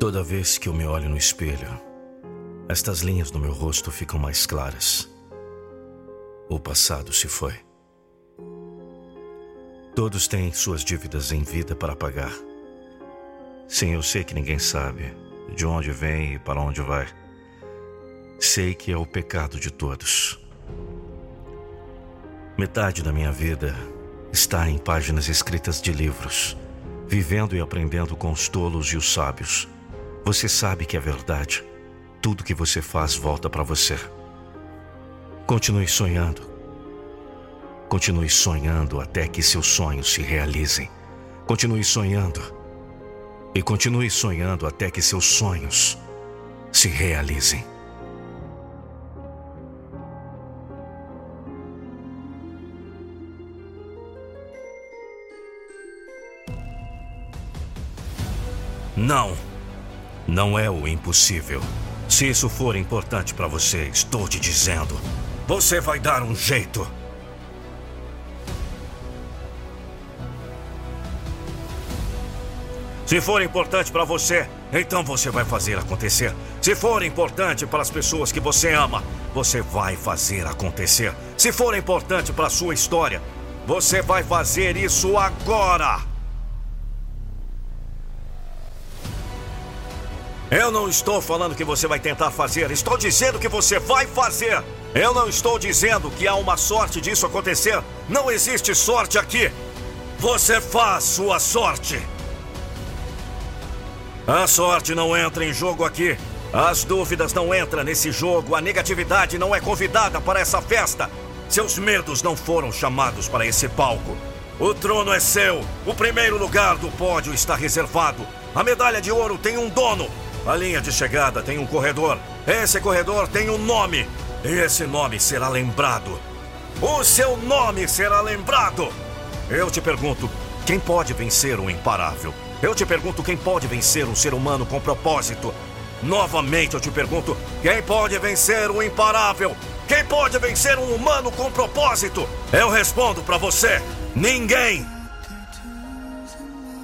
Toda vez que eu me olho no espelho, estas linhas no meu rosto ficam mais claras. O passado se foi. Todos têm suas dívidas em vida para pagar. Sim, eu sei que ninguém sabe de onde vem e para onde vai. Sei que é o pecado de todos. Metade da minha vida está em páginas escritas de livros, vivendo e aprendendo com os tolos e os sábios. Você sabe que é verdade. Tudo que você faz volta para você. Continue sonhando. Continue sonhando até que seus sonhos se realizem. Continue sonhando e continue sonhando até que seus sonhos se realizem. Não, não é o impossível. Se isso for importante para você, estou te dizendo, você vai dar um jeito. Se for importante para você, então você vai fazer acontecer. Se for importante para as pessoas que você ama, você vai fazer acontecer. Se for importante para a sua história, você vai fazer isso agora. Eu não estou falando que você vai tentar fazer, estou dizendo que você vai fazer. Eu não estou dizendo que há uma sorte disso acontecer. Não existe sorte aqui. Você faz sua sorte. A sorte não entra em jogo aqui. As dúvidas não entram nesse jogo. A negatividade não é convidada para essa festa. Seus medos não foram chamados para esse palco. O trono é seu. O primeiro lugar do pódio está reservado. A medalha de ouro tem um dono. A linha de chegada tem um corredor. Esse corredor tem um nome. Esse nome será lembrado. O seu nome será lembrado. Eu te pergunto: quem pode vencer o imparável? Eu te pergunto quem pode vencer um ser humano com propósito. Novamente eu te pergunto: quem pode vencer o imparável? Quem pode vencer um humano com propósito? Eu respondo para você: ninguém.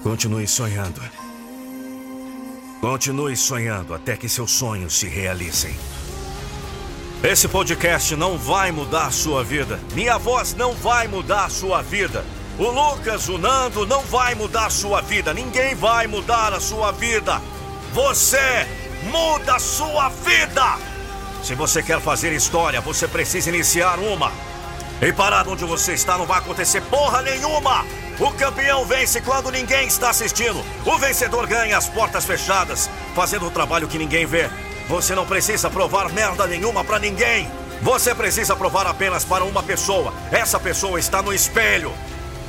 Continue sonhando. Continue sonhando até que seus sonhos se realizem. Esse podcast não vai mudar sua vida. Minha voz não vai mudar sua vida. O Lucas, o Nando não vai mudar sua vida. Ninguém vai mudar a sua vida. Você muda a sua vida. Se você quer fazer história, você precisa iniciar uma. E parado onde você está não vai acontecer porra nenhuma. O campeão vence quando ninguém está assistindo. O vencedor ganha as portas fechadas, fazendo o trabalho que ninguém vê. Você não precisa provar merda nenhuma para ninguém. Você precisa provar apenas para uma pessoa. Essa pessoa está no espelho.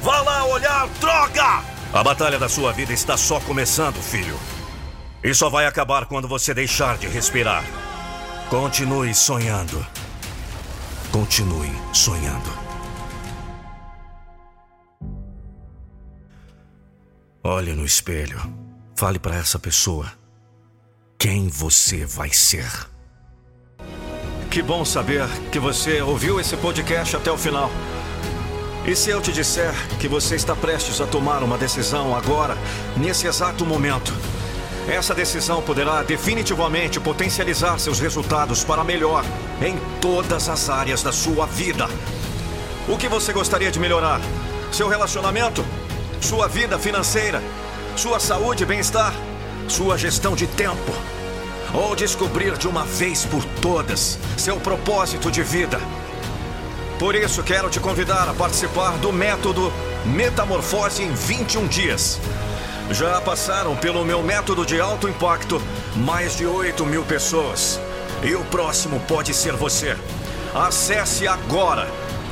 Vá lá olhar, droga! A batalha da sua vida está só começando, filho. E só vai acabar quando você deixar de respirar. Continue sonhando. Continue sonhando. Olhe no espelho. Fale para essa pessoa quem você vai ser. Que bom saber que você ouviu esse podcast até o final. E se eu te disser que você está prestes a tomar uma decisão agora, nesse exato momento? Essa decisão poderá definitivamente potencializar seus resultados para melhor em todas as áreas da sua vida. O que você gostaria de melhorar? Seu relacionamento? Sua vida financeira? Sua saúde e bem-estar? Sua gestão de tempo? Ou descobrir de uma vez por todas seu propósito de vida? Por isso, quero te convidar a participar do método Metamorfose em 21 dias. Já passaram pelo meu método de alto impacto mais de 8 mil pessoas. E o próximo pode ser você. Acesse agora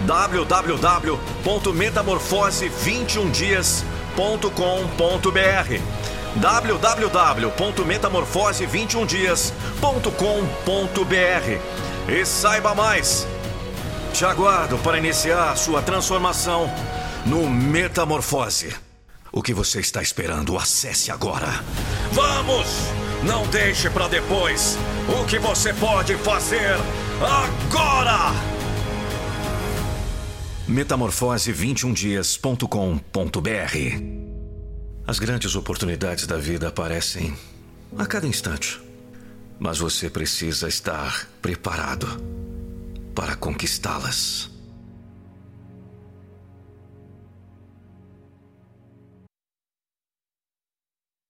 www.metamorfose21dias.com www.metamorfose21dias.com.br www.metamorfose21dias.com.br e saiba mais. Te aguardo para iniciar sua transformação no Metamorfose. O que você está esperando? Acesse agora. Vamos! Não deixe para depois o que você pode fazer agora! Metamorfose21dias.com.br As grandes oportunidades da vida aparecem a cada instante. Mas você precisa estar preparado para conquistá-las.